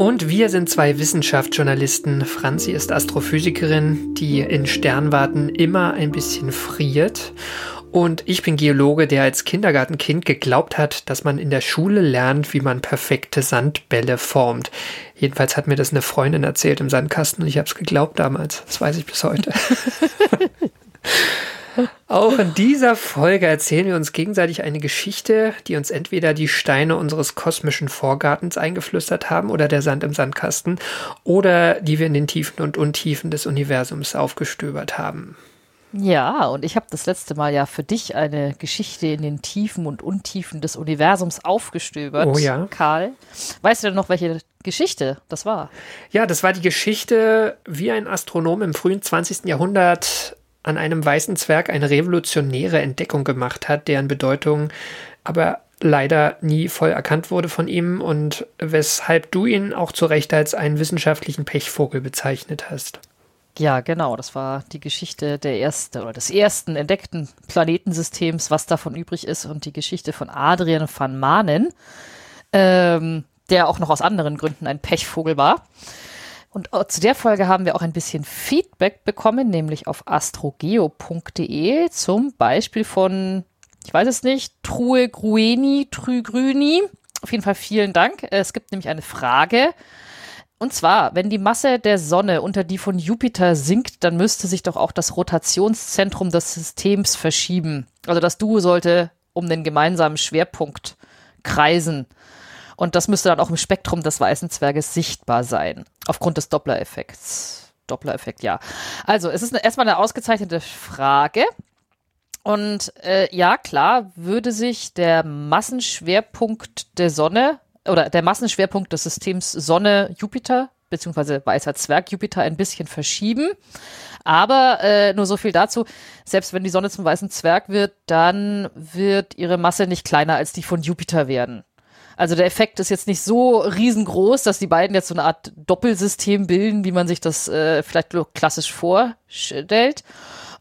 Und wir sind zwei Wissenschaftsjournalisten. Franzi ist Astrophysikerin, die in Sternwarten immer ein bisschen friert. Und ich bin Geologe, der als Kindergartenkind geglaubt hat, dass man in der Schule lernt, wie man perfekte Sandbälle formt. Jedenfalls hat mir das eine Freundin erzählt im Sandkasten und ich habe es geglaubt damals. Das weiß ich bis heute. Auch in dieser Folge erzählen wir uns gegenseitig eine Geschichte, die uns entweder die Steine unseres kosmischen Vorgartens eingeflüstert haben oder der Sand im Sandkasten oder die wir in den Tiefen und Untiefen des Universums aufgestöbert haben. Ja, und ich habe das letzte Mal ja für dich eine Geschichte in den Tiefen und Untiefen des Universums aufgestöbert. Oh ja. Karl. Weißt du denn noch, welche Geschichte das war? Ja, das war die Geschichte, wie ein Astronom im frühen 20. Jahrhundert an einem weißen Zwerg eine revolutionäre Entdeckung gemacht hat, deren Bedeutung aber leider nie voll erkannt wurde von ihm und weshalb du ihn auch zu Recht als einen wissenschaftlichen Pechvogel bezeichnet hast. Ja, genau. Das war die Geschichte der ersten oder des ersten entdeckten Planetensystems, was davon übrig ist, und die Geschichte von Adrian van Manen, ähm, der auch noch aus anderen Gründen ein Pechvogel war. Und zu der Folge haben wir auch ein bisschen Feedback bekommen, nämlich auf astrogeo.de, zum Beispiel von, ich weiß es nicht, True Grueni, Trügrüni. Auf jeden Fall vielen Dank. Es gibt nämlich eine Frage. Und zwar, wenn die Masse der Sonne unter die von Jupiter sinkt, dann müsste sich doch auch das Rotationszentrum des Systems verschieben. Also das Duo sollte um den gemeinsamen Schwerpunkt kreisen. Und das müsste dann auch im Spektrum des weißen Zwerges sichtbar sein, aufgrund des Doppler-Effekts. Doppler-Effekt, ja. Also, es ist eine, erstmal eine ausgezeichnete Frage. Und äh, ja, klar, würde sich der Massenschwerpunkt der Sonne oder der Massenschwerpunkt des Systems Sonne-Jupiter beziehungsweise weißer Zwerg Jupiter ein bisschen verschieben. Aber äh, nur so viel dazu, selbst wenn die Sonne zum weißen Zwerg wird, dann wird ihre Masse nicht kleiner als die von Jupiter werden. Also der Effekt ist jetzt nicht so riesengroß, dass die beiden jetzt so eine Art Doppelsystem bilden, wie man sich das äh, vielleicht klassisch vorstellt.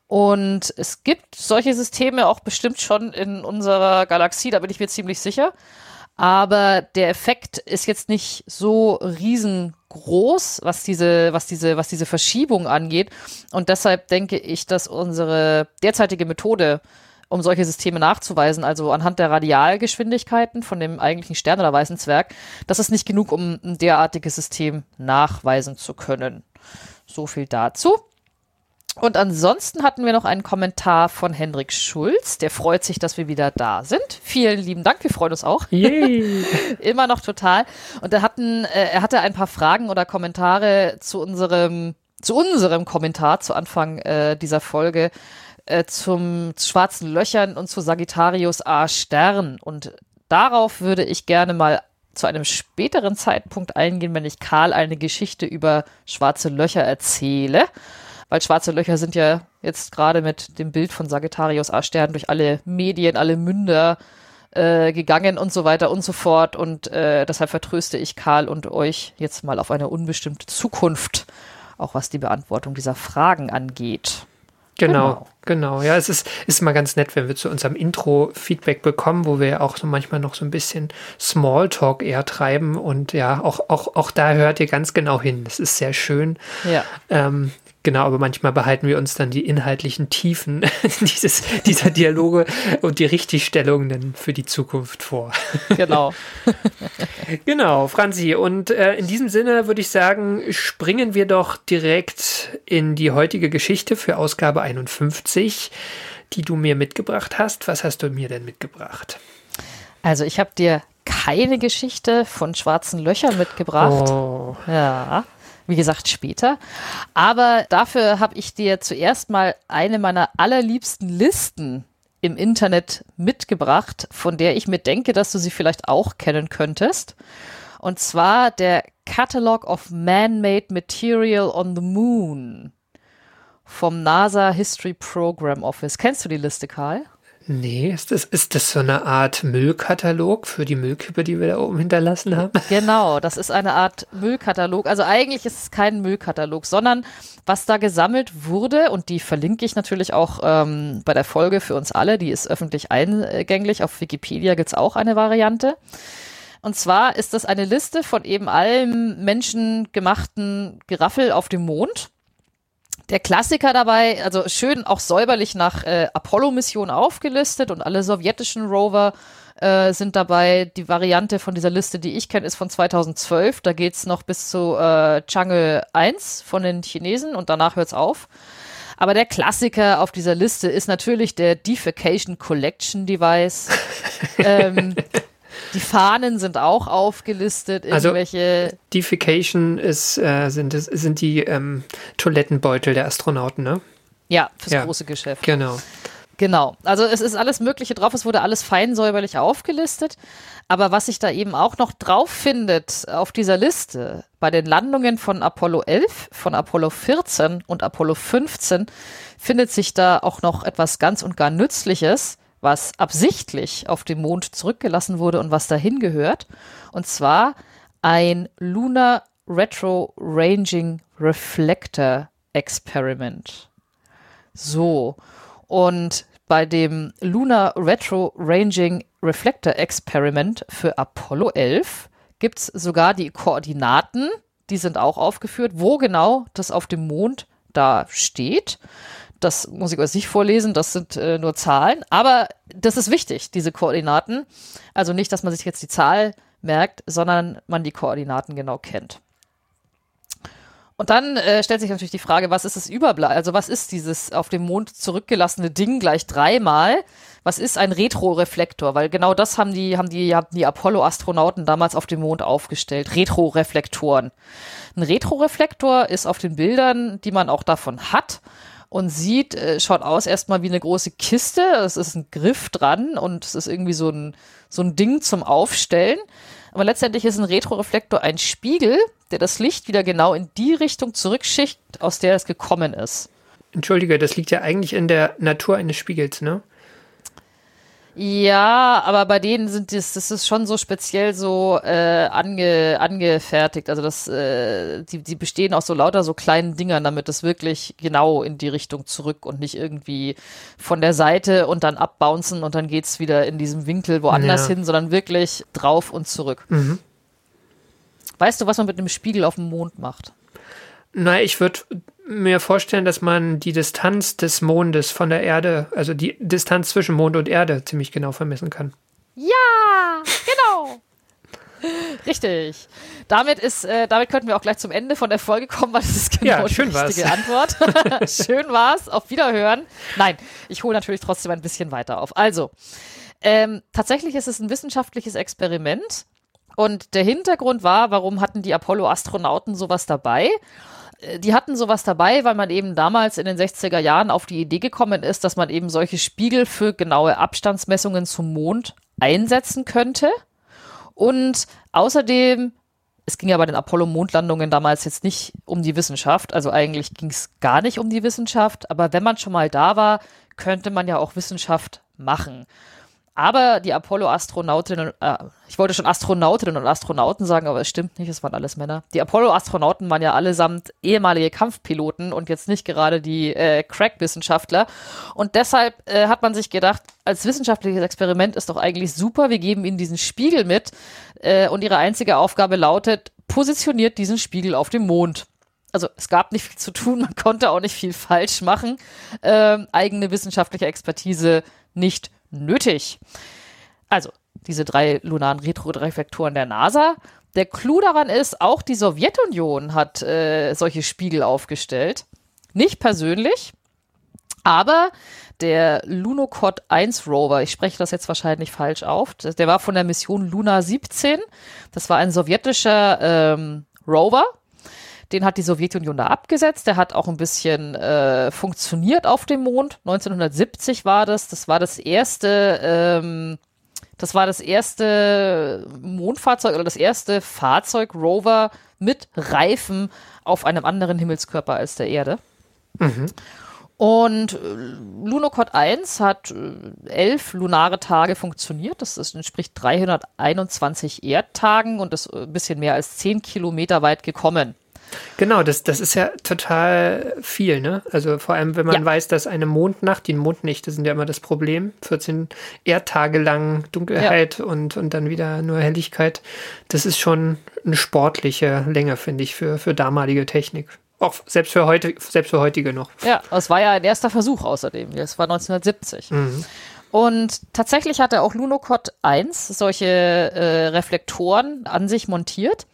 Und es gibt solche Systeme auch bestimmt schon in unserer Galaxie, da bin ich mir ziemlich sicher. Aber der Effekt ist jetzt nicht so riesengroß, was diese, was diese, was diese Verschiebung angeht. Und deshalb denke ich, dass unsere derzeitige Methode um solche Systeme nachzuweisen, also anhand der Radialgeschwindigkeiten von dem eigentlichen Stern oder weißen Zwerg, das ist nicht genug, um ein derartiges System nachweisen zu können. So viel dazu. Und ansonsten hatten wir noch einen Kommentar von Hendrik Schulz. Der freut sich, dass wir wieder da sind. Vielen lieben Dank, wir freuen uns auch. Yay. Immer noch total. Und er, hatten, äh, er hatte ein paar Fragen oder Kommentare zu unserem, zu unserem Kommentar zu Anfang äh, dieser Folge äh, zum schwarzen Löchern und zu Sagittarius A Stern. Und darauf würde ich gerne mal zu einem späteren Zeitpunkt eingehen, wenn ich Karl eine Geschichte über schwarze Löcher erzähle. Weil schwarze Löcher sind ja jetzt gerade mit dem Bild von Sagittarius A Stern durch alle Medien, alle Münder äh, gegangen und so weiter und so fort. Und äh, deshalb vertröste ich Karl und euch jetzt mal auf eine unbestimmte Zukunft, auch was die Beantwortung dieser Fragen angeht. Genau, genau, genau. Ja, es ist, ist mal ganz nett, wenn wir zu unserem Intro Feedback bekommen, wo wir auch so manchmal noch so ein bisschen Smalltalk eher treiben. Und ja, auch, auch, auch da hört ihr ganz genau hin. Das ist sehr schön. Ja. Ähm, Genau, aber manchmal behalten wir uns dann die inhaltlichen Tiefen dieses, dieser Dialoge und die Richtigstellungen für die Zukunft vor. Genau. genau, Franzi. Und äh, in diesem Sinne würde ich sagen, springen wir doch direkt in die heutige Geschichte für Ausgabe 51, die du mir mitgebracht hast. Was hast du mir denn mitgebracht? Also ich habe dir keine Geschichte von schwarzen Löchern mitgebracht. Oh. Ja. Wie gesagt, später. Aber dafür habe ich dir zuerst mal eine meiner allerliebsten Listen im Internet mitgebracht, von der ich mir denke, dass du sie vielleicht auch kennen könntest. Und zwar der Catalog of Man-Made Material on the Moon vom NASA History Program Office. Kennst du die Liste, Karl? Nee, ist das, ist das so eine Art Müllkatalog für die Müllkippe, die wir da oben hinterlassen haben? Genau, das ist eine Art Müllkatalog. Also eigentlich ist es kein Müllkatalog, sondern was da gesammelt wurde, und die verlinke ich natürlich auch ähm, bei der Folge für uns alle, die ist öffentlich eingänglich. Auf Wikipedia gibt es auch eine Variante. Und zwar ist das eine Liste von eben allem menschengemachten Geraffel auf dem Mond. Der Klassiker dabei, also schön auch säuberlich nach äh, Apollo-Mission aufgelistet und alle sowjetischen Rover äh, sind dabei. Die Variante von dieser Liste, die ich kenne, ist von 2012. Da geht's noch bis zu äh, Chang'e 1 von den Chinesen und danach hört's auf. Aber der Klassiker auf dieser Liste ist natürlich der Defecation Collection Device. ähm, die Fahnen sind auch aufgelistet, Also- irgendwelche. Defecation ist, äh, sind, sind die ähm, Toilettenbeutel der Astronauten, ne? ja, fürs Ja. große Geschäft. Genau. Genau. Also es ist alles Mögliche drauf. Es wurde alles fein säuberlich aufgelistet. Aber was sich da eben auch noch drauf findet auf dieser Liste, bei den Landungen von Apollo 11, von Apollo 14 und Apollo 15, findet sich da auch noch etwas ganz und gar Nützliches, was absichtlich auf dem Mond zurückgelassen wurde und was dahin gehört. Und zwar ein Lunar Retro Ranging Reflector Experiment. So. Und bei dem Lunar Retro Ranging Reflector Experiment für Apollo 11 gibt es sogar die Koordinaten, die sind auch aufgeführt, wo genau das auf dem Mond da steht. Das muss ich euch nicht vorlesen, das sind äh, nur Zahlen, aber das ist wichtig, diese Koordinaten. Also nicht, dass man sich jetzt die Zahl merkt, sondern man die Koordinaten genau kennt. Und dann äh, stellt sich natürlich die Frage, was ist das Überbleib? Also was ist dieses auf dem Mond zurückgelassene Ding gleich dreimal? Was ist ein Retroreflektor? Weil genau das haben die, haben die, haben die Apollo-Astronauten damals auf dem Mond aufgestellt. Retroreflektoren. Ein Retroreflektor ist auf den Bildern, die man auch davon hat und sieht, äh, schaut aus erstmal wie eine große Kiste. Es ist ein Griff dran und es ist irgendwie so ein, so ein Ding zum Aufstellen. Aber letztendlich ist ein Retroreflektor ein Spiegel, der das Licht wieder genau in die Richtung zurückschickt, aus der es gekommen ist. Entschuldige, das liegt ja eigentlich in der Natur eines Spiegels, ne? Ja, aber bei denen sind das, das ist schon so speziell so äh, ange, angefertigt. Also das, äh, die, die bestehen aus so lauter so kleinen Dingern, damit es wirklich genau in die Richtung zurück und nicht irgendwie von der Seite und dann abbouncen und dann geht's wieder in diesem Winkel woanders Ja. hin, sondern wirklich drauf und zurück. Mhm. Weißt du, was man mit einem Spiegel auf dem Mond macht? Na, ich würde mir vorstellen, dass man die Distanz des Mondes von der Erde, also die Distanz zwischen Mond und Erde, ziemlich genau vermessen kann. Ja, genau. Richtig. Damit ist, äh, damit könnten wir auch gleich zum Ende von der Folge kommen, weil das ist genau Ja, die schön war's. richtige Antwort. schön war's. Auf Wiederhören. Nein, ich hole natürlich trotzdem ein bisschen weiter auf. Also, ähm, tatsächlich ist es ein wissenschaftliches Experiment. Und der Hintergrund war, warum hatten die Apollo-Astronauten sowas dabei? Äh, Die hatten sowas dabei, weil man eben damals in den 60er Jahren auf die Idee gekommen ist, dass man eben solche Spiegel für genaue Abstandsmessungen zum Mond einsetzen könnte. Und außerdem, es ging ja bei den Apollo-Mondlandungen damals jetzt nicht um die Wissenschaft, also eigentlich ging es gar nicht um die Wissenschaft, aber wenn man schon mal da war, könnte man ja auch Wissenschaft machen. Aber die Apollo-Astronautinnen, äh, ich wollte schon Astronautinnen und Astronauten sagen, aber es stimmt nicht, es waren alles Männer. Die Apollo-Astronauten waren ja allesamt ehemalige Kampfpiloten und jetzt nicht gerade die äh, Crack-Wissenschaftler. Und deshalb äh, hat man sich gedacht, als wissenschaftliches Experiment ist doch eigentlich super, wir geben ihnen diesen Spiegel mit äh, und ihre einzige Aufgabe lautet, positioniert diesen Spiegel auf dem Mond. Also es gab nicht viel zu tun, man konnte auch nicht viel falsch machen. Ähm, eigene wissenschaftliche Expertise nicht nötig. Also diese drei lunaren Retroreflektoren der NASA. Der Clou daran ist, auch die Sowjetunion hat äh, solche Spiegel aufgestellt. Nicht persönlich, aber der Lunokhod 1 Rover, ich spreche das jetzt wahrscheinlich falsch auf, der war von der Mission Luna 17. Das war ein sowjetischer ähm, Rover. Den hat die Sowjetunion da abgesetzt. Der hat auch ein bisschen äh, funktioniert auf dem Mond. 1970 war das. Das war das erste, ähm, das war das erste Mondfahrzeug oder das erste Fahrzeug Rover mit Reifen auf einem anderen Himmelskörper als der Erde. Und äh, Lunokhod 1 hat äh, elf lunare Tage funktioniert. Das entspricht 321 Erdtagen und ist äh, ein bisschen mehr als 10 Kilometer weit gekommen. Genau, das, das ist ja total viel, ne? Also vor allem, wenn man Ja. weiß, dass eine Mondnacht, die Mondnächte sind ja immer das Problem, 14 Erdtage lang Dunkelheit und, und dann wieder nur Helligkeit, das ist schon eine sportliche Länge, finde ich, für, für damalige Technik. Auch selbst für heute, selbst für heutige noch. Ja, das war ja ein erster Versuch außerdem. Das war 1970. Und tatsächlich hatte auch Lunokhod 1 solche äh, Reflektoren an sich montiert.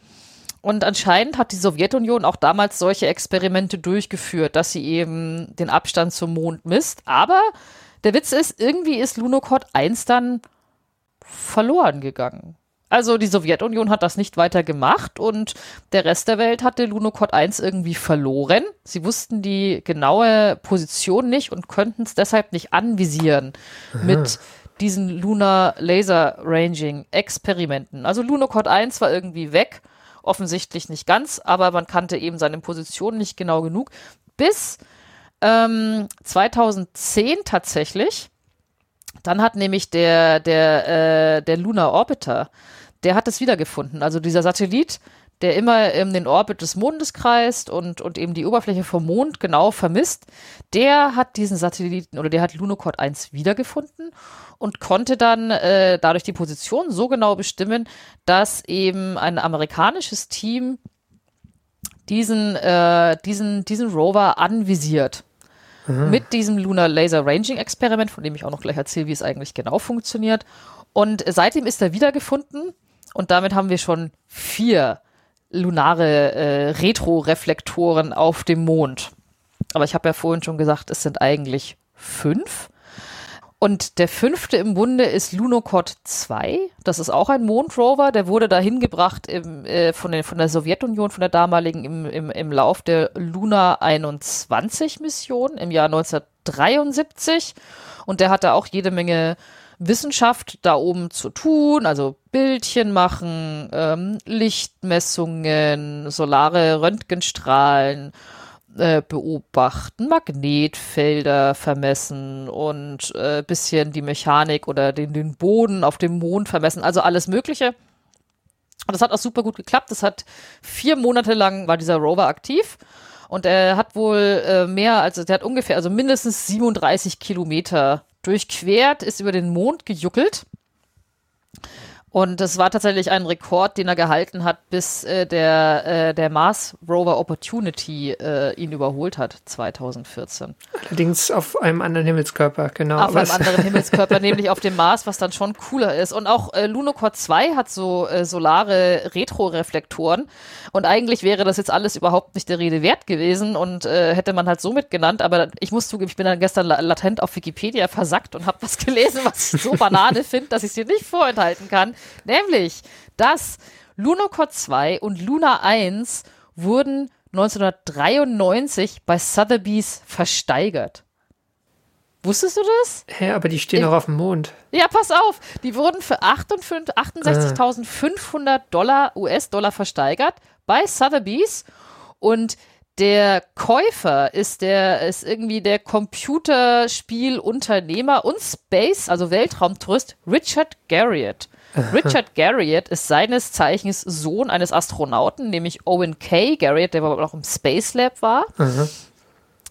Und anscheinend hat die Sowjetunion auch damals solche Experimente durchgeführt, dass sie eben den Abstand zum Mond misst. Aber der Witz ist, irgendwie ist Lunokhod 1 dann verloren gegangen. Also die Sowjetunion hat das nicht weiter gemacht und der Rest der Welt hatte Lunokhod 1 irgendwie verloren. Sie wussten die genaue Position nicht und könnten es deshalb nicht anvisieren mit diesen Lunar Laser Ranging Experimenten. Also Lunokhod 1 war irgendwie weg, offensichtlich nicht ganz, aber man kannte eben seine Position nicht genau genug. Bis ähm, 2010 tatsächlich. Dann hat nämlich der, der, äh, der Lunar Orbiter, der hat es wiedergefunden. Also dieser Satellit, der immer in den Orbit des Mondes kreist und, und eben die Oberfläche vom Mond genau vermisst, der hat diesen Satelliten oder der hat Lunokhod 1 wiedergefunden und konnte dann äh, dadurch die Position so genau bestimmen, dass eben ein amerikanisches Team diesen, äh, diesen, diesen Rover anvisiert. Mit diesem Lunar Laser Ranging Experiment, von dem ich auch noch gleich erzähle, wie es eigentlich genau funktioniert. Und seitdem ist er wiedergefunden und damit haben wir schon vier lunare äh, Retroreflektoren auf dem Mond. Aber ich habe ja vorhin schon gesagt, es sind eigentlich fünf. Und der fünfte im Bunde ist Lunokhod 2. Das ist auch ein Mondrover. Der wurde dahin gebracht im, äh, von, der, von der Sowjetunion, von der damaligen, im, im, im Lauf der Luna 21 Mission im Jahr 1973. Und der hatte auch jede Menge Wissenschaft da oben zu tun, also Bildchen machen, ähm, Lichtmessungen, solare Röntgenstrahlen äh, beobachten, Magnetfelder vermessen und äh, bisschen die Mechanik oder den, den Boden auf dem Mond vermessen, also alles Mögliche. Und das hat auch super gut geklappt. Das hat vier Monate lang war dieser Rover aktiv und er hat wohl äh, mehr, also der hat ungefähr, also mindestens 37 Kilometer durchquert, ist über den Mond gejuckelt. Und das war tatsächlich ein Rekord, den er gehalten hat, bis äh, der, äh, der Mars Rover Opportunity äh, ihn überholt hat, 2014. Allerdings auf einem anderen Himmelskörper, genau. Auf einem Was- anderen Himmelskörper, nämlich auf dem Mars, was dann schon cooler ist. Und auch äh, Lunokhod 2 hat so äh, solare Retroreflektoren. Und eigentlich wäre das jetzt alles überhaupt nicht der Rede wert gewesen und äh, hätte man halt somit genannt. Aber ich muss zugeben, ich bin dann gestern la latent auf Wikipedia versackt und habe was gelesen, was ich so Banane finde, dass ich es dir nicht vorenthalten kann. Nämlich, dass Lunokhod 2 und Luna 1 wurden 1993 bei Sotheby's versteigert. Wusstest du das? Hä, aber die stehen doch auf dem Mond. Ja, pass auf. Die wurden für 58 68.500 Dollar, US-Dollar versteigert bei Sotheby's. Und der Käufer ist der, ist irgendwie der Computerspielunternehmer und Space, also Weltraumtourist Richard Garriott. Richard Garriott ist seines Zeichens Sohn eines Astronauten, nämlich Owen K. Garriott, der aber auch im Space Lab war.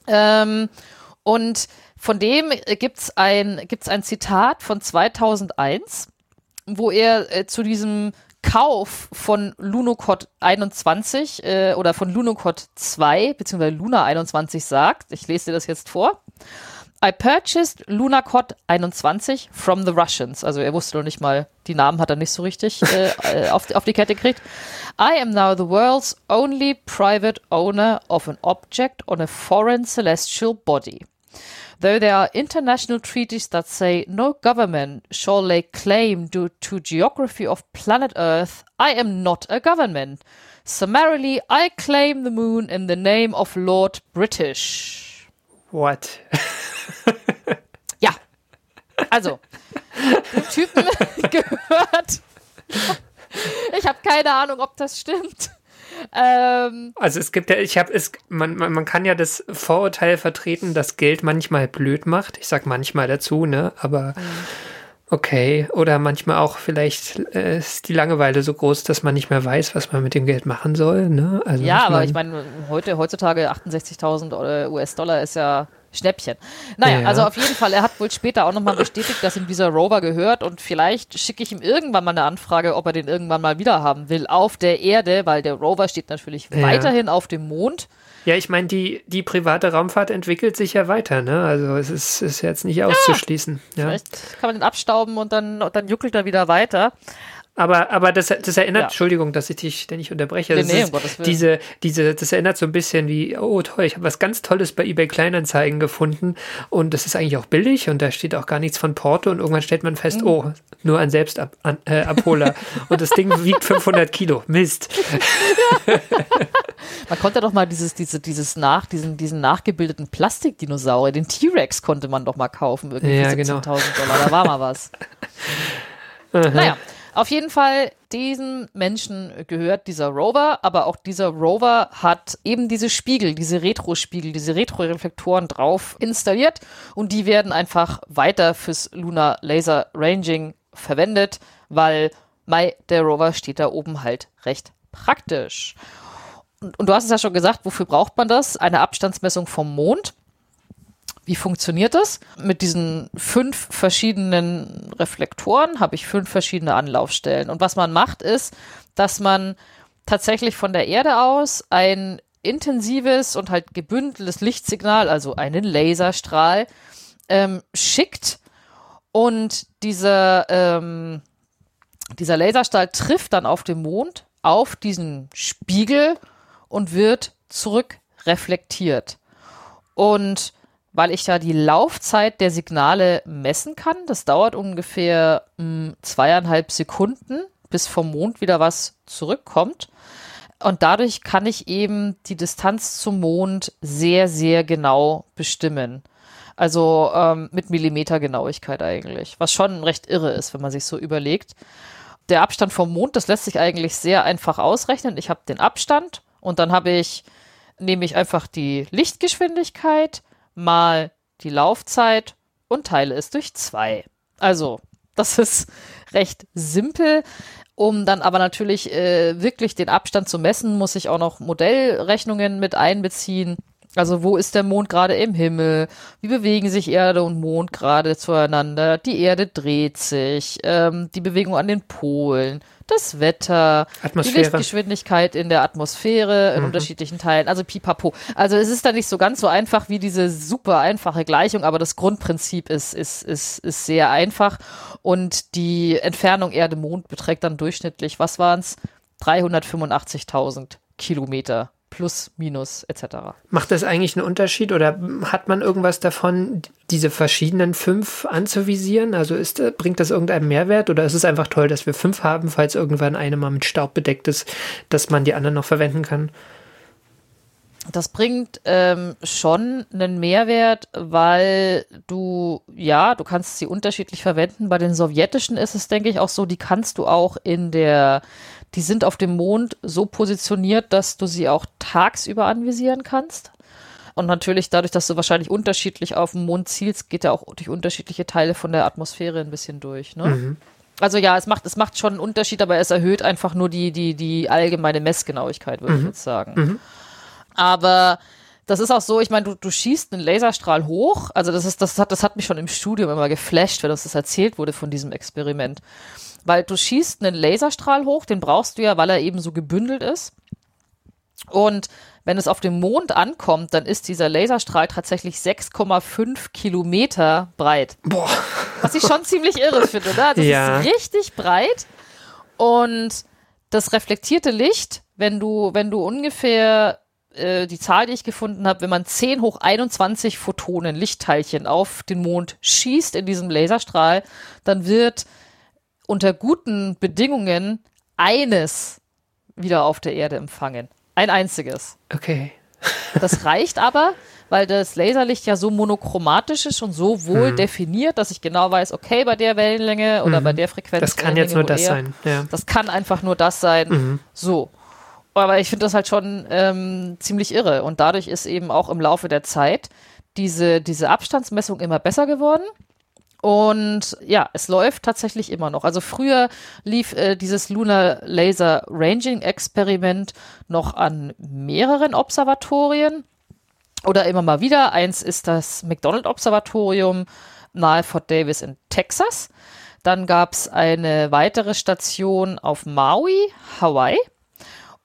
Ähm, und von dem gibt es ein, gibt's ein Zitat von 2001, wo er äh, zu diesem Kauf von Lunocod 21 äh, oder von Lunocod 2 beziehungsweise Luna 21 sagt, ich lese dir das jetzt vor. I purchased Lunacod 21 from the Russians. Also er wusste noch nicht mal, die Namen hat er nicht so richtig äh, äh, auf, auf die Kette gekriegt. I am now the world's only private owner of an object on a foreign celestial body. Though there are international treaties that say no government shall lay claim due to geography of planet Earth, I am not a government. Summarily, I claim the moon in the name of Lord British. What? Ja. Also, dem Typen gehört. Ich habe keine Ahnung, ob das stimmt. Ähm, Also es gibt ja, ich habe es, man, man, man kann ja das Vorurteil vertreten, dass Geld manchmal blöd macht. Ich sag manchmal dazu, ne? Aber okay. Oder manchmal auch vielleicht äh, ist die Langeweile so groß, dass man nicht mehr weiß, was man mit dem Geld machen soll. Ne? Also ja, aber ich meine, heute, heutzutage 68.000 US-Dollar ist ja Schnäppchen. Naja, Ja. also auf jeden Fall, er hat wohl später auch nochmal bestätigt, dass ihm dieser Rover gehört und vielleicht schicke ich ihm irgendwann mal eine Anfrage, ob er den irgendwann mal wieder haben will auf der Erde, weil der Rover steht natürlich Ja. weiterhin auf dem Mond. Ja, ich meine, die, die private Raumfahrt entwickelt sich ja weiter, ne? Also es ist, ist jetzt nicht auszuschließen. Ja. Vielleicht kann man den abstauben und dann, und dann juckelt er wieder weiter. Aber, aber das, das erinnert, Ja. Entschuldigung, dass ich dich ständig unterbreche. Nee, Das nee, ist um Gottes Willen. diese, diese, das erinnert so ein bisschen wie, oh toll, ich habe was ganz Tolles bei eBay Kleinanzeigen gefunden und das ist eigentlich auch billig und da steht auch gar nichts von Porto und irgendwann stellt man fest, Mhm. oh, nur ein Selbstabholer äh, und das Ding wiegt 500 Kilo. Mist. Man konnte doch mal dieses, diese, dieses nach, diesen, diesen nachgebildeten Plastikdinosaurier, den T-Rex konnte man doch mal kaufen, irgendwie Ja, für genau. 17.000 Dollar, da war mal was. naja, auf jeden Fall, diesen Menschen gehört dieser Rover, aber auch dieser Rover hat eben diese Spiegel, diese Retro-Spiegel, diese Retro-Reflektoren drauf installiert und die werden einfach weiter fürs Lunar Laser Ranging verwendet, weil Mai, der Rover steht da oben halt recht praktisch. Und, und du hast es ja schon gesagt, wofür braucht man das? Eine Abstandsmessung vom Mond. Wie funktioniert das? Mit diesen fünf verschiedenen Reflektoren habe ich fünf verschiedene Anlaufstellen. Und was man macht, ist, dass man tatsächlich von der Erde aus ein intensives und halt gebündeltes Lichtsignal, also einen Laserstrahl, ähm, schickt. Und dieser, ähm, dieser Laserstrahl trifft dann auf dem Mond auf diesen Spiegel und wird zurück reflektiert. Und weil ich da die Laufzeit der Signale messen kann, das dauert ungefähr mh, zweieinhalb Sekunden, bis vom Mond wieder was zurückkommt. Und dadurch kann ich eben die Distanz zum Mond sehr, sehr genau bestimmen. Also ähm, mit Millimetergenauigkeit eigentlich, was schon recht irre ist, wenn man sich so überlegt. Der Abstand vom Mond, das lässt sich eigentlich sehr einfach ausrechnen. Ich habe den Abstand und dann habe ich, nehme ich einfach die Lichtgeschwindigkeit mal die Laufzeit und teile es durch zwei. Also, das ist recht simpel. Um dann aber natürlich äh, wirklich den Abstand zu messen, muss ich auch noch Modellrechnungen mit einbeziehen. Also wo ist der Mond gerade im Himmel? Wie bewegen sich Erde und Mond gerade zueinander? Die Erde dreht sich, ähm, die Bewegung an den Polen, das Wetter, die Atmosphäre. Lichtgeschwindigkeit in der Atmosphäre in unterschiedlichen Teilen. Also pipapo. Also es ist da nicht so ganz so einfach wie diese super einfache Gleichung, aber das Grundprinzip ist, ist, ist, ist sehr einfach. Und die Entfernung Erde-Mond beträgt dann durchschnittlich, was waren es? 385.000 Kilometer plus, minus etc. Macht das eigentlich einen Unterschied oder hat man irgendwas davon, diese verschiedenen fünf anzuvisieren? Also ist, äh, bringt das irgendeinen Mehrwert oder ist es einfach toll, dass wir fünf haben, falls irgendwann eine mal mit Staub bedeckt ist, dass man die anderen noch verwenden kann? Das bringt ähm, schon einen Mehrwert, weil du, ja, du kannst sie unterschiedlich verwenden. Bei den sowjetischen ist es, denke ich, auch so, die kannst du auch in der, die sind auf dem Mond so positioniert, dass du sie auch tagsüber anvisieren kannst. Und natürlich dadurch, dass du wahrscheinlich unterschiedlich auf den Mond zielst, geht er auch durch unterschiedliche Teile von der Atmosphäre ein bisschen durch. Ne? Also ja, es macht, es macht schon einen Unterschied, aber es erhöht einfach nur die, die, die allgemeine Messgenauigkeit, würde ich jetzt sagen. Aber das ist auch so, ich meine, du, du schießt einen Laserstrahl hoch. Also das ist, das hat, das hat mich schon im Studium immer geflasht, wenn uns das erzählt wurde von diesem Experiment. Weil du schießt einen Laserstrahl hoch, den brauchst du ja, weil er eben so gebündelt ist. Und wenn es auf dem Mond ankommt, dann ist dieser Laserstrahl tatsächlich 6,5 Kilometer breit. Boah. Was ich schon ziemlich irre finde. Ne? Das Ja. ist richtig breit. Und das reflektierte Licht, wenn du, wenn du ungefähr äh, die Zahl, die ich gefunden habe, wenn man 10 hoch 21 Photonen, Lichtteilchen auf den Mond schießt in diesem Laserstrahl, dann wird unter guten Bedingungen eines wieder auf der Erde empfangen. Ein einziges. Okay. Das reicht aber, weil das Laserlicht ja so monochromatisch ist und so wohl Mhm. definiert, dass ich genau weiß, okay, bei der Wellenlänge oder bei der Frequenz. Das kann jetzt nur das er- sein. Ja. Das kann einfach nur das sein. Mhm. So. Aber ich finde das halt schon ähm, ziemlich irre. Und dadurch ist eben auch im Laufe der Zeit diese, diese Abstandsmessung immer besser geworden. Und ja, es läuft tatsächlich immer noch. Also früher lief äh, dieses Lunar Laser Ranging Experiment noch an mehreren Observatorien oder immer mal wieder. Eins ist das McDonald Observatorium nahe Fort Davis in Texas. Dann gab es eine weitere Station auf Maui, Hawaii.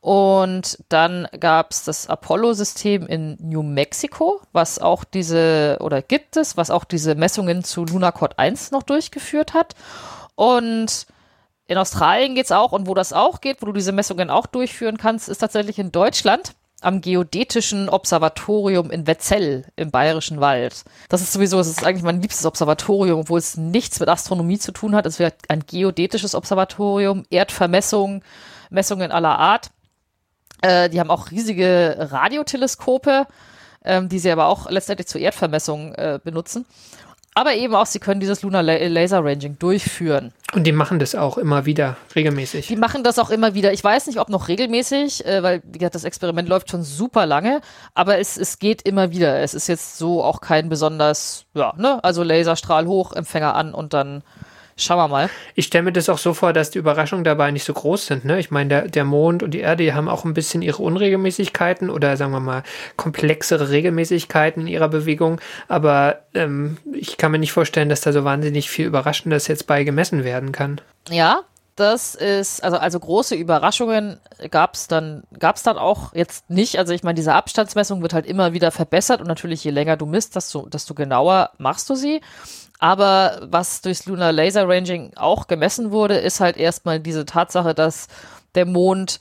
Und dann gab es das Apollo-System in New Mexico, was auch diese, oder gibt es, was auch diese Messungen zu Lunacord 1 noch durchgeführt hat. Und in Australien geht's auch, und wo das auch geht, wo du diese Messungen auch durchführen kannst, ist tatsächlich in Deutschland am Geodätischen Observatorium in Wetzell im Bayerischen Wald. Das ist sowieso, das ist eigentlich mein liebstes Observatorium, obwohl es nichts mit Astronomie zu tun hat. Es wird ein geodätisches Observatorium, Erdvermessung, Messungen aller Art. Äh, die haben auch riesige Radioteleskope, ähm, die sie aber auch letztendlich zur Erdvermessung äh, benutzen. Aber eben auch, sie können dieses Lunar La Laser Ranging durchführen. Und die machen das auch immer wieder regelmäßig. Die machen das auch immer wieder. Ich weiß nicht, ob noch regelmäßig, äh, weil wie gesagt, das Experiment läuft schon super lange, aber es, es geht immer wieder. Es ist jetzt so auch kein besonders, ja, ne, also Laserstrahl hoch, Empfänger an und dann schauen wir mal. Ich stelle mir das auch so vor, dass die Überraschungen dabei nicht so groß sind. Ne? Ich meine, der, der Mond und die Erde die haben auch ein bisschen ihre Unregelmäßigkeiten oder sagen wir mal komplexere Regelmäßigkeiten in ihrer Bewegung. Aber ähm, ich kann mir nicht vorstellen, dass da so wahnsinnig viel Überraschendes jetzt bei gemessen werden kann. Ja, das ist, also, also große Überraschungen gab es dann, gab's dann auch jetzt nicht. Also ich meine, diese Abstandsmessung wird halt immer wieder verbessert und natürlich je länger du misst, desto, desto genauer machst du sie. Aber was durchs Lunar Laser Ranging auch gemessen wurde, ist halt erstmal diese Tatsache, dass der Mond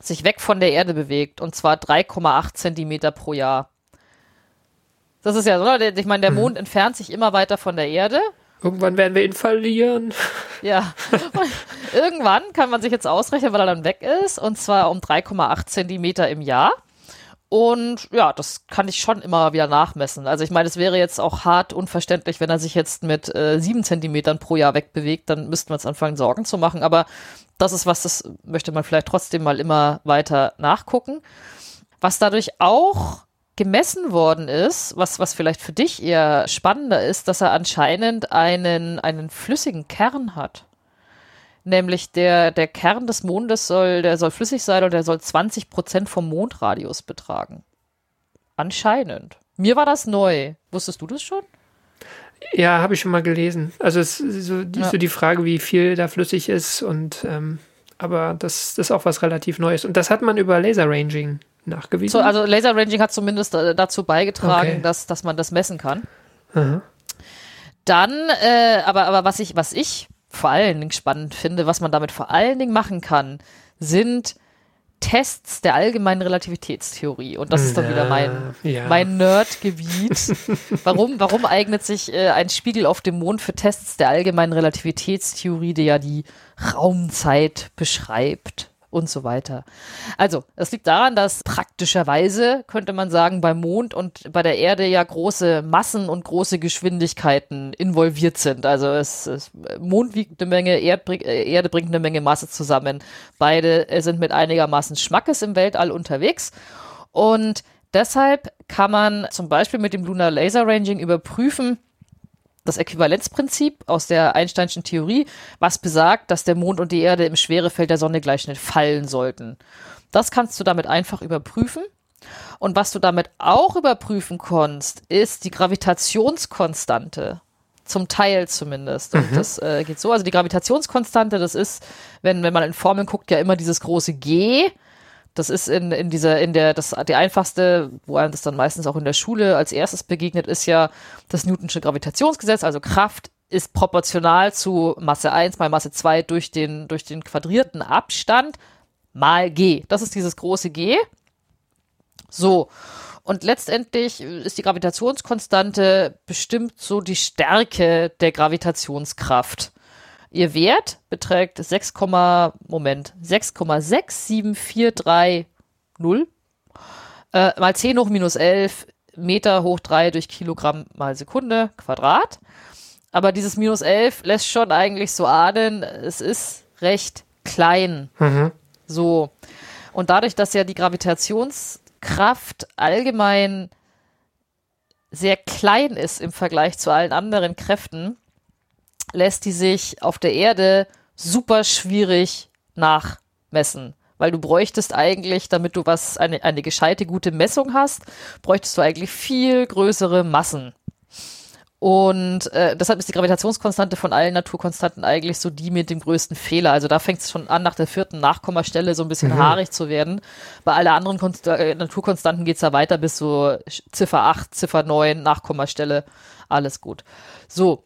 sich weg von der Erde bewegt und zwar 3,8 Zentimeter pro Jahr. Das ist ja so, oder? ich meine, der Mond entfernt sich immer weiter von der Erde Irgendwann werden wir ihn verlieren. ja. Irgendwann kann man sich jetzt ausrechnen, weil er dann weg ist, und zwar um 3,8 Zentimeter im Jahr. Und ja, das kann ich schon immer wieder nachmessen. Also ich meine, es wäre jetzt auch hart unverständlich, wenn er sich jetzt mit äh, 7 Zentimetern pro Jahr wegbewegt, dann müssten wir uns anfangen, Sorgen zu machen. Aber das ist was, das möchte man vielleicht trotzdem mal immer weiter nachgucken. Was dadurch auch gemessen worden ist, was, was vielleicht für dich eher spannender ist, dass er anscheinend einen, einen flüssigen Kern hat. Nämlich der, der Kern des Mondes soll, der soll flüssig sein und der soll 20 Prozent vom Mondradius betragen. Anscheinend. Mir war das neu. Wusstest du das schon? Ja, habe ich schon mal gelesen. Also es ist so, die, Ja. so die Frage, wie viel da flüssig ist und ähm, aber das, das ist auch was relativ Neues. Und das hat man über Laser Ranging nachgewiesen. So, also Laser Ranging hat zumindest äh, dazu beigetragen, Okay. dass, dass man das messen kann. Aha. Dann, äh, aber, aber was ich, was ich vor allen Dingen spannend finde, was man damit vor allen Dingen machen kann, sind Tests der allgemeinen Relativitätstheorie. Und das ist dann wieder mein, ja. mein Nerdgebiet. warum, warum eignet sich äh, ein Spiegel auf dem Mond für Tests der allgemeinen Relativitätstheorie, die ja die Raumzeit beschreibt? Und so weiter. Also, es liegt daran, dass praktischerweise, könnte man sagen, beim Mond und bei der Erde ja große Massen und große Geschwindigkeiten involviert sind. Also es, es Mond wiegt eine Menge, Erd, äh, Erde bringt eine Menge Masse zusammen. Beide äh, sind mit einigermaßen Schmackes im Weltall unterwegs. Und deshalb kann man zum Beispiel mit dem Lunar Laser Ranging überprüfen, das Äquivalenzprinzip aus der Einsteinschen Theorie, was besagt, dass der Mond und die Erde im Schwerefeld der Sonne gleich nicht fallen sollten. Das kannst du damit einfach überprüfen. Und was du damit auch überprüfen kannst, ist die Gravitationskonstante Zum Teil zumindest. Und das äh, geht so. Also die Gravitationskonstante, das ist, wenn, wenn man in Formeln guckt, ja immer dieses große G. Das ist in, in dieser, in der, das, die einfachste, wo einem das dann meistens auch in der Schule als erstes begegnet, ist ja das Newtonsche Gravitationsgesetz, also Kraft ist proportional zu Masse 1 mal Masse 2 durch den, durch den quadrierten Abstand mal G. Das ist dieses große G. So. Und letztendlich ist die Gravitationskonstante bestimmt so die Stärke der Gravitationskraft. Ihr Wert beträgt 6, Moment, 6,67430 äh, mal 10 hoch minus 11 Meter hoch 3 durch Kilogramm mal Sekunde Quadrat. Aber dieses minus 11 lässt schon eigentlich so ahnen, es ist recht klein. So. Und dadurch, dass ja die Gravitationskraft allgemein sehr klein ist im Vergleich zu allen anderen Kräften, lässt die sich auf der Erde super schwierig nachmessen. Weil du bräuchtest eigentlich, damit du was, eine, eine gescheite, gute Messung hast, bräuchtest du eigentlich viel größere Massen. Und äh, deshalb ist die Gravitationskonstante von allen Naturkonstanten eigentlich so die mit dem größten Fehler. Also da fängt es schon an, nach der vierten Nachkommastelle so ein bisschen haarig zu werden. Bei alle anderen Konst äh, Naturkonstanten geht's ja weiter bis so Ziffer 8, Ziffer 9, Nachkommastelle. Alles gut. So,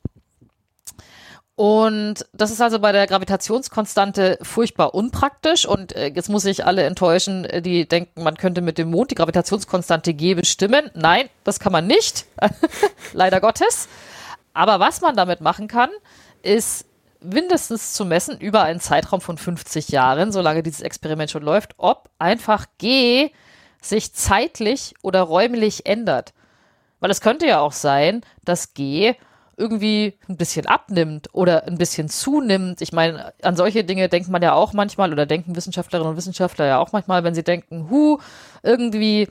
und das ist also bei der Gravitationskonstante furchtbar unpraktisch. Und äh, jetzt muss ich alle enttäuschen, äh, die denken, man könnte mit dem Mond die Gravitationskonstante G bestimmen. Nein, das kann man nicht. Leider Gottes. Aber was man damit machen kann, ist mindestens zu messen über einen Zeitraum von 50 Jahren, solange dieses Experiment schon läuft, ob einfach G sich zeitlich oder räumlich ändert. Weil es könnte ja auch sein, dass G irgendwie ein bisschen abnimmt oder ein bisschen zunimmt. Ich meine, an solche Dinge denkt man ja auch manchmal oder denken Wissenschaftlerinnen und Wissenschaftler ja auch manchmal, wenn sie denken, hu, irgendwie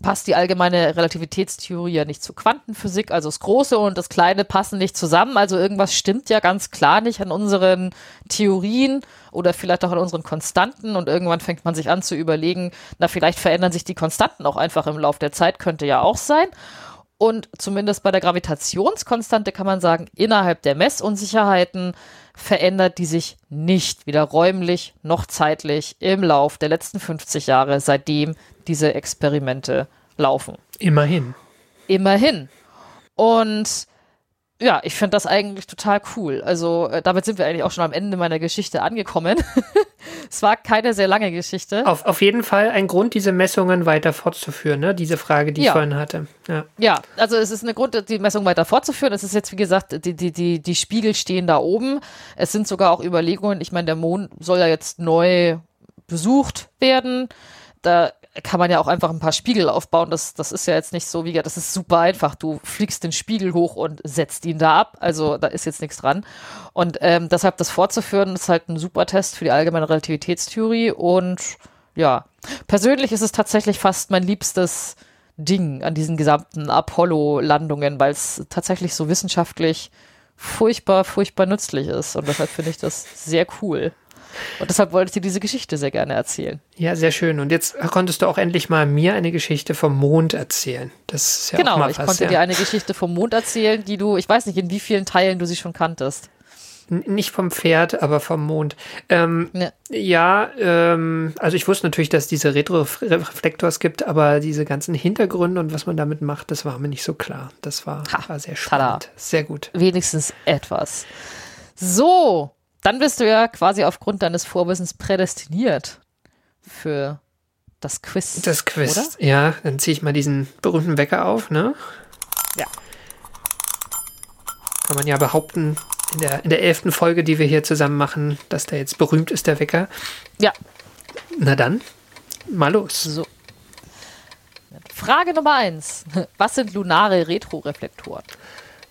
passt die allgemeine Relativitätstheorie ja nicht zur Quantenphysik, also das Große und das Kleine passen nicht zusammen, also irgendwas stimmt ja ganz klar nicht an unseren Theorien oder vielleicht auch an unseren Konstanten und irgendwann fängt man sich an zu überlegen, na vielleicht verändern sich die Konstanten auch einfach im Laufe der Zeit, könnte ja auch sein. Und zumindest bei der Gravitationskonstante kann man sagen, innerhalb der Messunsicherheiten verändert die sich nicht, weder räumlich noch zeitlich im Lauf der letzten 50 Jahre, seitdem diese Experimente laufen. Immerhin. Immerhin. Und ja, ich finde das eigentlich total cool. Also äh, damit sind wir eigentlich auch schon am Ende meiner Geschichte angekommen. es war keine sehr lange Geschichte. Auf, auf jeden Fall ein Grund, diese Messungen weiter fortzuführen, ne? Diese Frage, die Ja. ich vorhin hatte. Ja. Ja, also es ist eine Grund, die Messung weiter fortzuführen. Es ist jetzt, wie gesagt, die, die, die, die Spiegel stehen da oben. Es sind sogar auch Überlegungen. Ich meine, der Mond soll ja jetzt neu besucht werden. Da kann man ja auch einfach ein paar Spiegel aufbauen. Das, das ist ja jetzt nicht so, wie das ist super einfach. Du fliegst den Spiegel hoch und setzt ihn da ab. Also da ist jetzt nichts dran. Und ähm, deshalb das fortzuführen, ist halt ein super Test für die allgemeine Relativitätstheorie. Und ja, persönlich ist es tatsächlich fast mein liebstes Ding an diesen gesamten Apollo-Landungen, weil es tatsächlich so wissenschaftlich furchtbar, furchtbar nützlich ist. Und deshalb finde ich das sehr cool. Und deshalb wollte ich dir diese Geschichte sehr gerne erzählen. ja, sehr schön. Und jetzt konntest du auch endlich mal mir eine Geschichte vom Mond erzählen. Das ist ja auch genau, mal ich was, konnte ja. dir eine Geschichte vom Mond erzählen, die du, ich weiß nicht, in wie vielen Teilen du sie schon kanntest. N- Nicht vom Pferd, aber vom Mond. Ähm, Ja. ja, ähm, also ich wusste natürlich, dass es diese Retroreflektors gibt, aber diese ganzen Hintergründe und was man damit macht, das war mir nicht so klar. Das war, Ha, war sehr tada. spannend. Sehr gut. Wenigstens etwas. So, dann bist du ja quasi aufgrund deines Vorwissens prädestiniert für das Quiz. Das Quiz. Oder? Ja, dann ziehe ich mal diesen berühmten Wecker auf, ne? Ja. Kann man ja behaupten, in der, in der elften Folge, die wir hier zusammen machen, dass der jetzt berühmt ist, der Wecker. Ja, Na dann, mal los. so. Frage Nummer eins. Was sind lunare Retroreflektoren?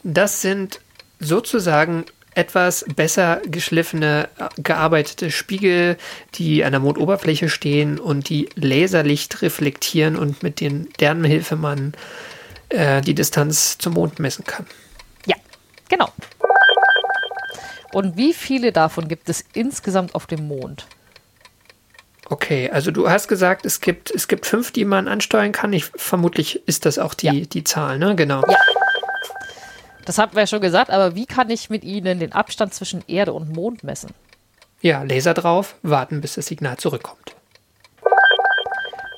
Das sind sozusagen etwas besser geschliffene, äh, gearbeitete Spiegel, die an der Mondoberfläche stehen und die Laserlicht reflektieren und mit den, deren Hilfe man äh, die Distanz zum Mond messen kann. Ja, genau. Und wie viele davon gibt es insgesamt auf dem Mond? Okay, also du hast gesagt, es gibt, es gibt fünf, die man ansteuern kann. Ich, vermutlich ist das auch die, Ja. die Zahl, ne? Genau. Ja. Das haben wir ja schon gesagt, aber wie kann ich mit ihnen den Abstand zwischen Erde und Mond messen? Ja, Laser drauf, warten, bis das Signal zurückkommt.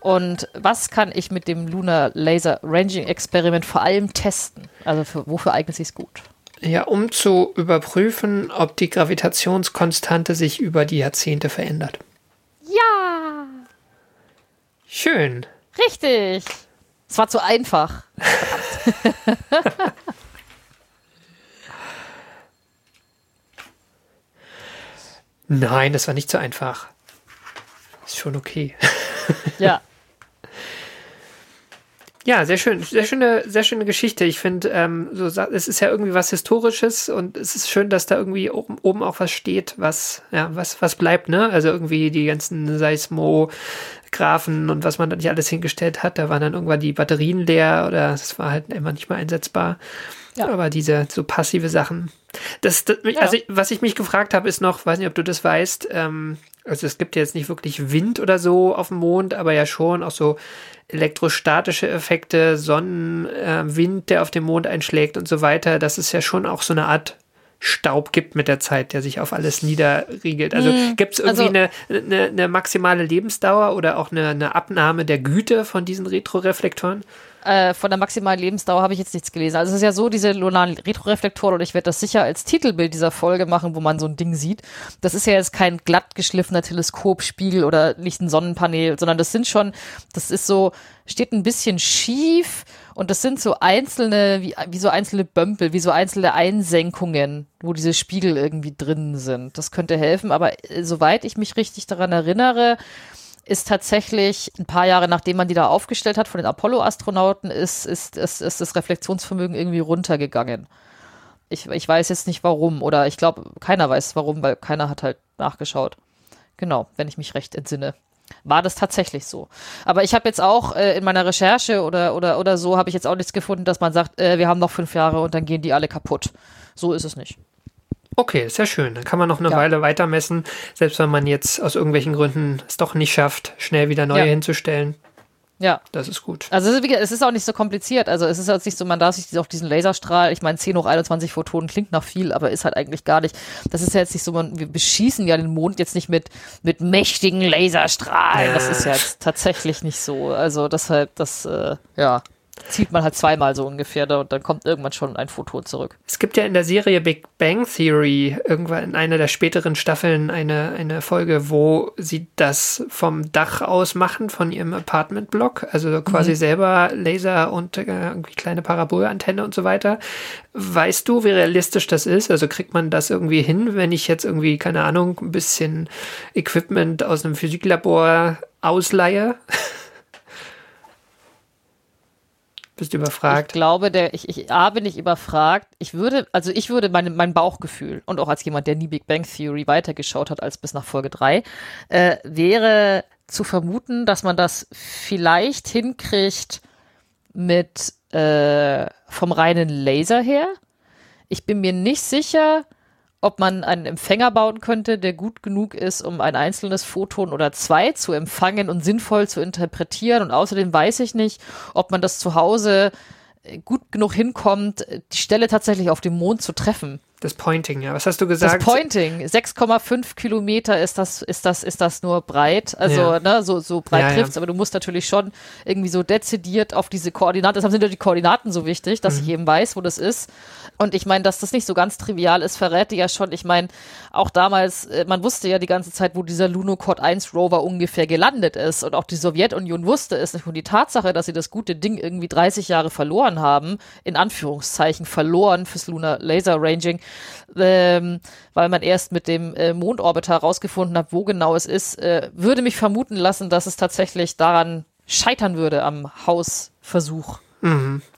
Und was kann ich mit dem Lunar Laser Ranging Experiment vor allem testen? Also für, wofür eignet sich gut? Ja, um zu überprüfen, ob die Gravitationskonstante sich über die Jahrzehnte verändert. Ja, Schön. richtig. Es war zu einfach. Nein, das war nicht so einfach. Ist schon okay. Ja. Ja, sehr schön, sehr schöne, sehr schöne Geschichte. Ich finde, ähm, so, es ist ja irgendwie was Historisches und es ist schön, dass da irgendwie oben, oben auch was steht, was, ja, was, was bleibt, ne? Also irgendwie die ganzen Seismographen und was man da nicht alles hingestellt hat, da waren dann irgendwann die Batterien leer oder es war halt immer nicht mehr einsetzbar. Ja. Aber diese so passive Sachen. Das, das also was ich mich gefragt habe, ist noch, weiß nicht, ob du das weißt, ähm, also es gibt ja jetzt nicht wirklich Wind oder so auf dem Mond, aber ja schon auch so elektrostatische Effekte, Sonnenwind, äh, Wind, der auf dem Mond einschlägt und so weiter, dass es ja schon auch so eine Art Staub gibt mit der Zeit, der sich auf alles niederriegelt. Also gibt es irgendwie also- eine, eine, eine maximale Lebensdauer oder auch eine, eine Abnahme der Güte von diesen Retroreflektoren? Äh, von der maximalen Lebensdauer habe ich jetzt nichts gelesen. Also es ist ja so, diese lunaren Retroreflektoren, und ich werde das sicher als Titelbild dieser Folge machen, wo man so ein Ding sieht. Das ist ja jetzt kein glatt geschliffener Teleskopspiegel oder nicht ein Sonnenpanel, sondern das sind schon, das ist so, steht ein bisschen schief und das sind so einzelne, wie, wie so einzelne Bömpel, wie so einzelne Einsenkungen, wo diese Spiegel irgendwie drin sind. Das könnte helfen, aber äh, soweit ich mich richtig daran erinnere, ist tatsächlich ein paar Jahre nachdem man die da aufgestellt hat von den Apollo-Astronauten, ist, ist, ist, ist das Reflexionsvermögen irgendwie runtergegangen. Ich, ich weiß jetzt nicht warum oder ich glaube, keiner weiß warum, weil keiner hat halt nachgeschaut. Genau, wenn ich mich recht entsinne. War das tatsächlich so. Aber ich habe jetzt auch äh, in meiner Recherche oder, oder, oder so, habe ich jetzt auch nichts gefunden, dass man sagt, äh, wir haben noch fünf Jahre und dann gehen die alle kaputt. So ist es nicht. Okay, ja schön. Dann kann man noch eine Ja. Weile weitermessen, selbst wenn man jetzt aus irgendwelchen Gründen es doch nicht schafft, schnell wieder neue Ja. hinzustellen. Ja. Das ist gut. Also es ist, auch nicht so kompliziert. Also es ist jetzt nicht so, man darf sich auf diesen Laserstrahl, ich meine 10 hoch 21 Photonen klingt nach viel, aber ist halt eigentlich gar nicht. Das ist ja jetzt nicht so, man, wir beschießen ja den Mond jetzt nicht mit, mit mächtigen Laserstrahlen. Das ist ja jetzt tatsächlich nicht so. Also deshalb, das, äh, ja, zieht man halt zweimal so ungefähr da und dann kommt irgendwann schon ein Photon zurück. Es gibt ja in der Serie Big Bang Theory irgendwann in einer der späteren Staffeln eine, eine Folge, wo sie das vom Dach aus machen, von ihrem Apartmentblock. Also quasi selber Laser und äh, irgendwie kleine Parabolantenne und so weiter. Weißt du, wie realistisch das ist? Also kriegt man das irgendwie hin, wenn ich jetzt irgendwie, keine Ahnung, ein bisschen Equipment aus einem Physiklabor ausleihe? Bist du überfragt? Ich glaube, der, ich, ich, A, bin ich überfragt. Ich würde, also ich würde mein, mein Bauchgefühl und auch als jemand, der nie Big Bang Theory weitergeschaut hat als bis nach Folge 3, äh, wäre zu vermuten, dass man das vielleicht hinkriegt mit äh, vom reinen Laser her. Ich bin mir nicht sicher, ob man einen Empfänger bauen könnte, der gut genug ist, um ein einzelnes Photon oder zwei zu empfangen und sinnvoll zu interpretieren. Und außerdem weiß ich nicht, ob man das zu Hause äh, gut genug hinkommt, die Stelle tatsächlich auf dem Mond zu treffen. Das Pointing, ja. Was hast du Das gesagt? Pointing, 6,5 Kilometer ist das, ist das, ist das nur breit. Also, Ja. ne, so, so breit Ja, ja. trifft's, aber du musst natürlich schon irgendwie so dezidiert auf diese Koordinaten, deshalb sind ja die Koordinaten so wichtig, dass Mhm. ich eben weiß, wo das ist. Und ich meine, dass das nicht so ganz trivial ist, verrät dir ja schon. Ich meine, auch damals, äh, man wusste ja die ganze Zeit, wo dieser Lunokhod 1 Rover ungefähr gelandet ist. Und auch die Sowjetunion wusste es nicht. Und die Tatsache, dass sie das gute Ding irgendwie 30 Jahre verloren haben, in Anführungszeichen verloren fürs Lunar Laser Ranging, ähm, weil man erst mit dem äh, Mondorbiter herausgefunden hat, wo genau es ist, äh, würde mich vermuten lassen, dass es tatsächlich daran scheitern würde am Hausversuch.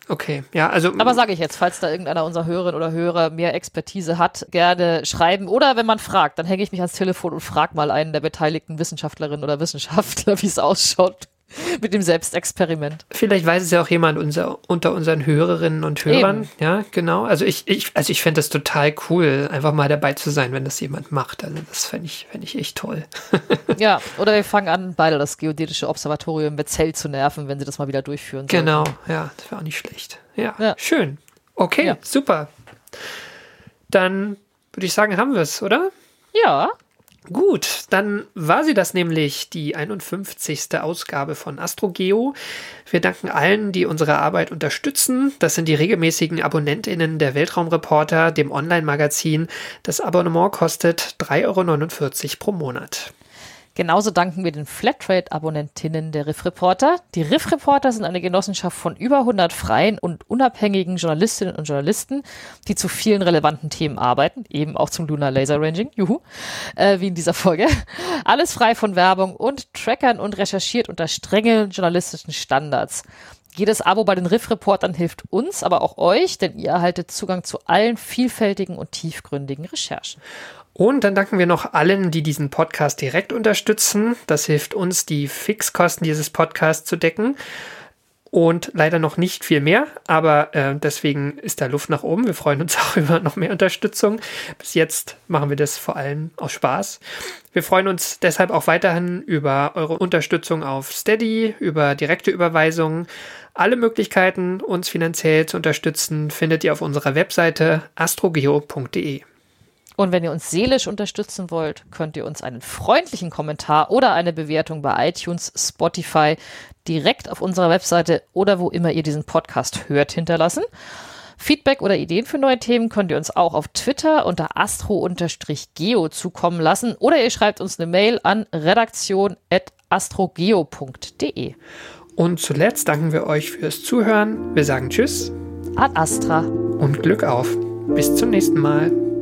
Okay, ja, also Aber sage ich jetzt, falls da irgendeiner unserer Hörerinnen oder Hörer mehr Expertise hat, gerne schreiben. Oder wenn man fragt, dann hänge ich mich ans Telefon und frage mal einen der beteiligten Wissenschaftlerinnen oder Wissenschaftler, wie es ausschaut mit dem Selbstexperiment. vielleicht weiß es ja auch jemand unser, unter unseren Hörerinnen und Hörern. Eben. Ja, genau. Also ich, ich, also ich fände das total cool, einfach mal dabei zu sein, wenn das jemand macht. Also das fände ich, fände ich echt toll. Ja, oder wir fangen an, beide das Geodätische Observatorium mit Zell zu nerven, wenn sie das mal wieder durchführen. sollten. Genau, ja, das wäre auch nicht schlecht. Ja, Ja. schön. Okay, Ja. super. Dann würde ich sagen, haben wir es, oder? Ja, Gut, dann war sie das nämlich, die 51. Ausgabe von AstroGeo. Wir danken allen, die unsere Arbeit unterstützen. Das sind die regelmäßigen AbonnentInnen der Weltraumreporter, dem Online-Magazin. Das Abonnement kostet 3,49 Euro pro Monat. Genauso danken wir den Flatrate-Abonnentinnen der Riff Reporter. Die Riff Reporter sind eine Genossenschaft von über 100 freien und unabhängigen Journalistinnen und Journalisten, die zu vielen relevanten Themen arbeiten, eben auch zum Lunar Laser Ranging, juhu, äh, wie in dieser Folge. Alles frei von Werbung und Trackern und recherchiert unter strengen journalistischen Standards. Jedes Abo bei den Riff-Reportern hilft uns, aber auch euch, denn ihr erhaltet Zugang zu allen vielfältigen und tiefgründigen Recherchen. Und dann danken wir noch allen, die diesen Podcast direkt unterstützen. Das hilft uns, die Fixkosten dieses Podcasts zu decken. Und leider noch nicht viel mehr, aber äh, deswegen ist da Luft nach oben. Wir freuen uns auch über noch mehr Unterstützung. Bis jetzt machen wir das vor allem aus Spaß. Wir freuen uns deshalb auch weiterhin über eure Unterstützung auf Steady, über direkte Überweisungen. Alle Möglichkeiten, uns finanziell zu unterstützen, findet ihr auf unserer Webseite astrogeo.de. Und wenn ihr uns seelisch unterstützen wollt, könnt ihr uns einen freundlichen Kommentar oder eine Bewertung bei iTunes, Spotify, direkt auf unserer Webseite oder wo immer ihr diesen Podcast hört hinterlassen. Feedback oder Ideen für neue Themen könnt ihr uns auch auf Twitter unter astro-geo zukommen lassen oder ihr schreibt uns eine Mail an redaktion.astrogeo.de. Und zuletzt danken wir euch fürs Zuhören. Wir sagen Tschüss Ad Astra. und Glück auf. Bis zum nächsten Mal.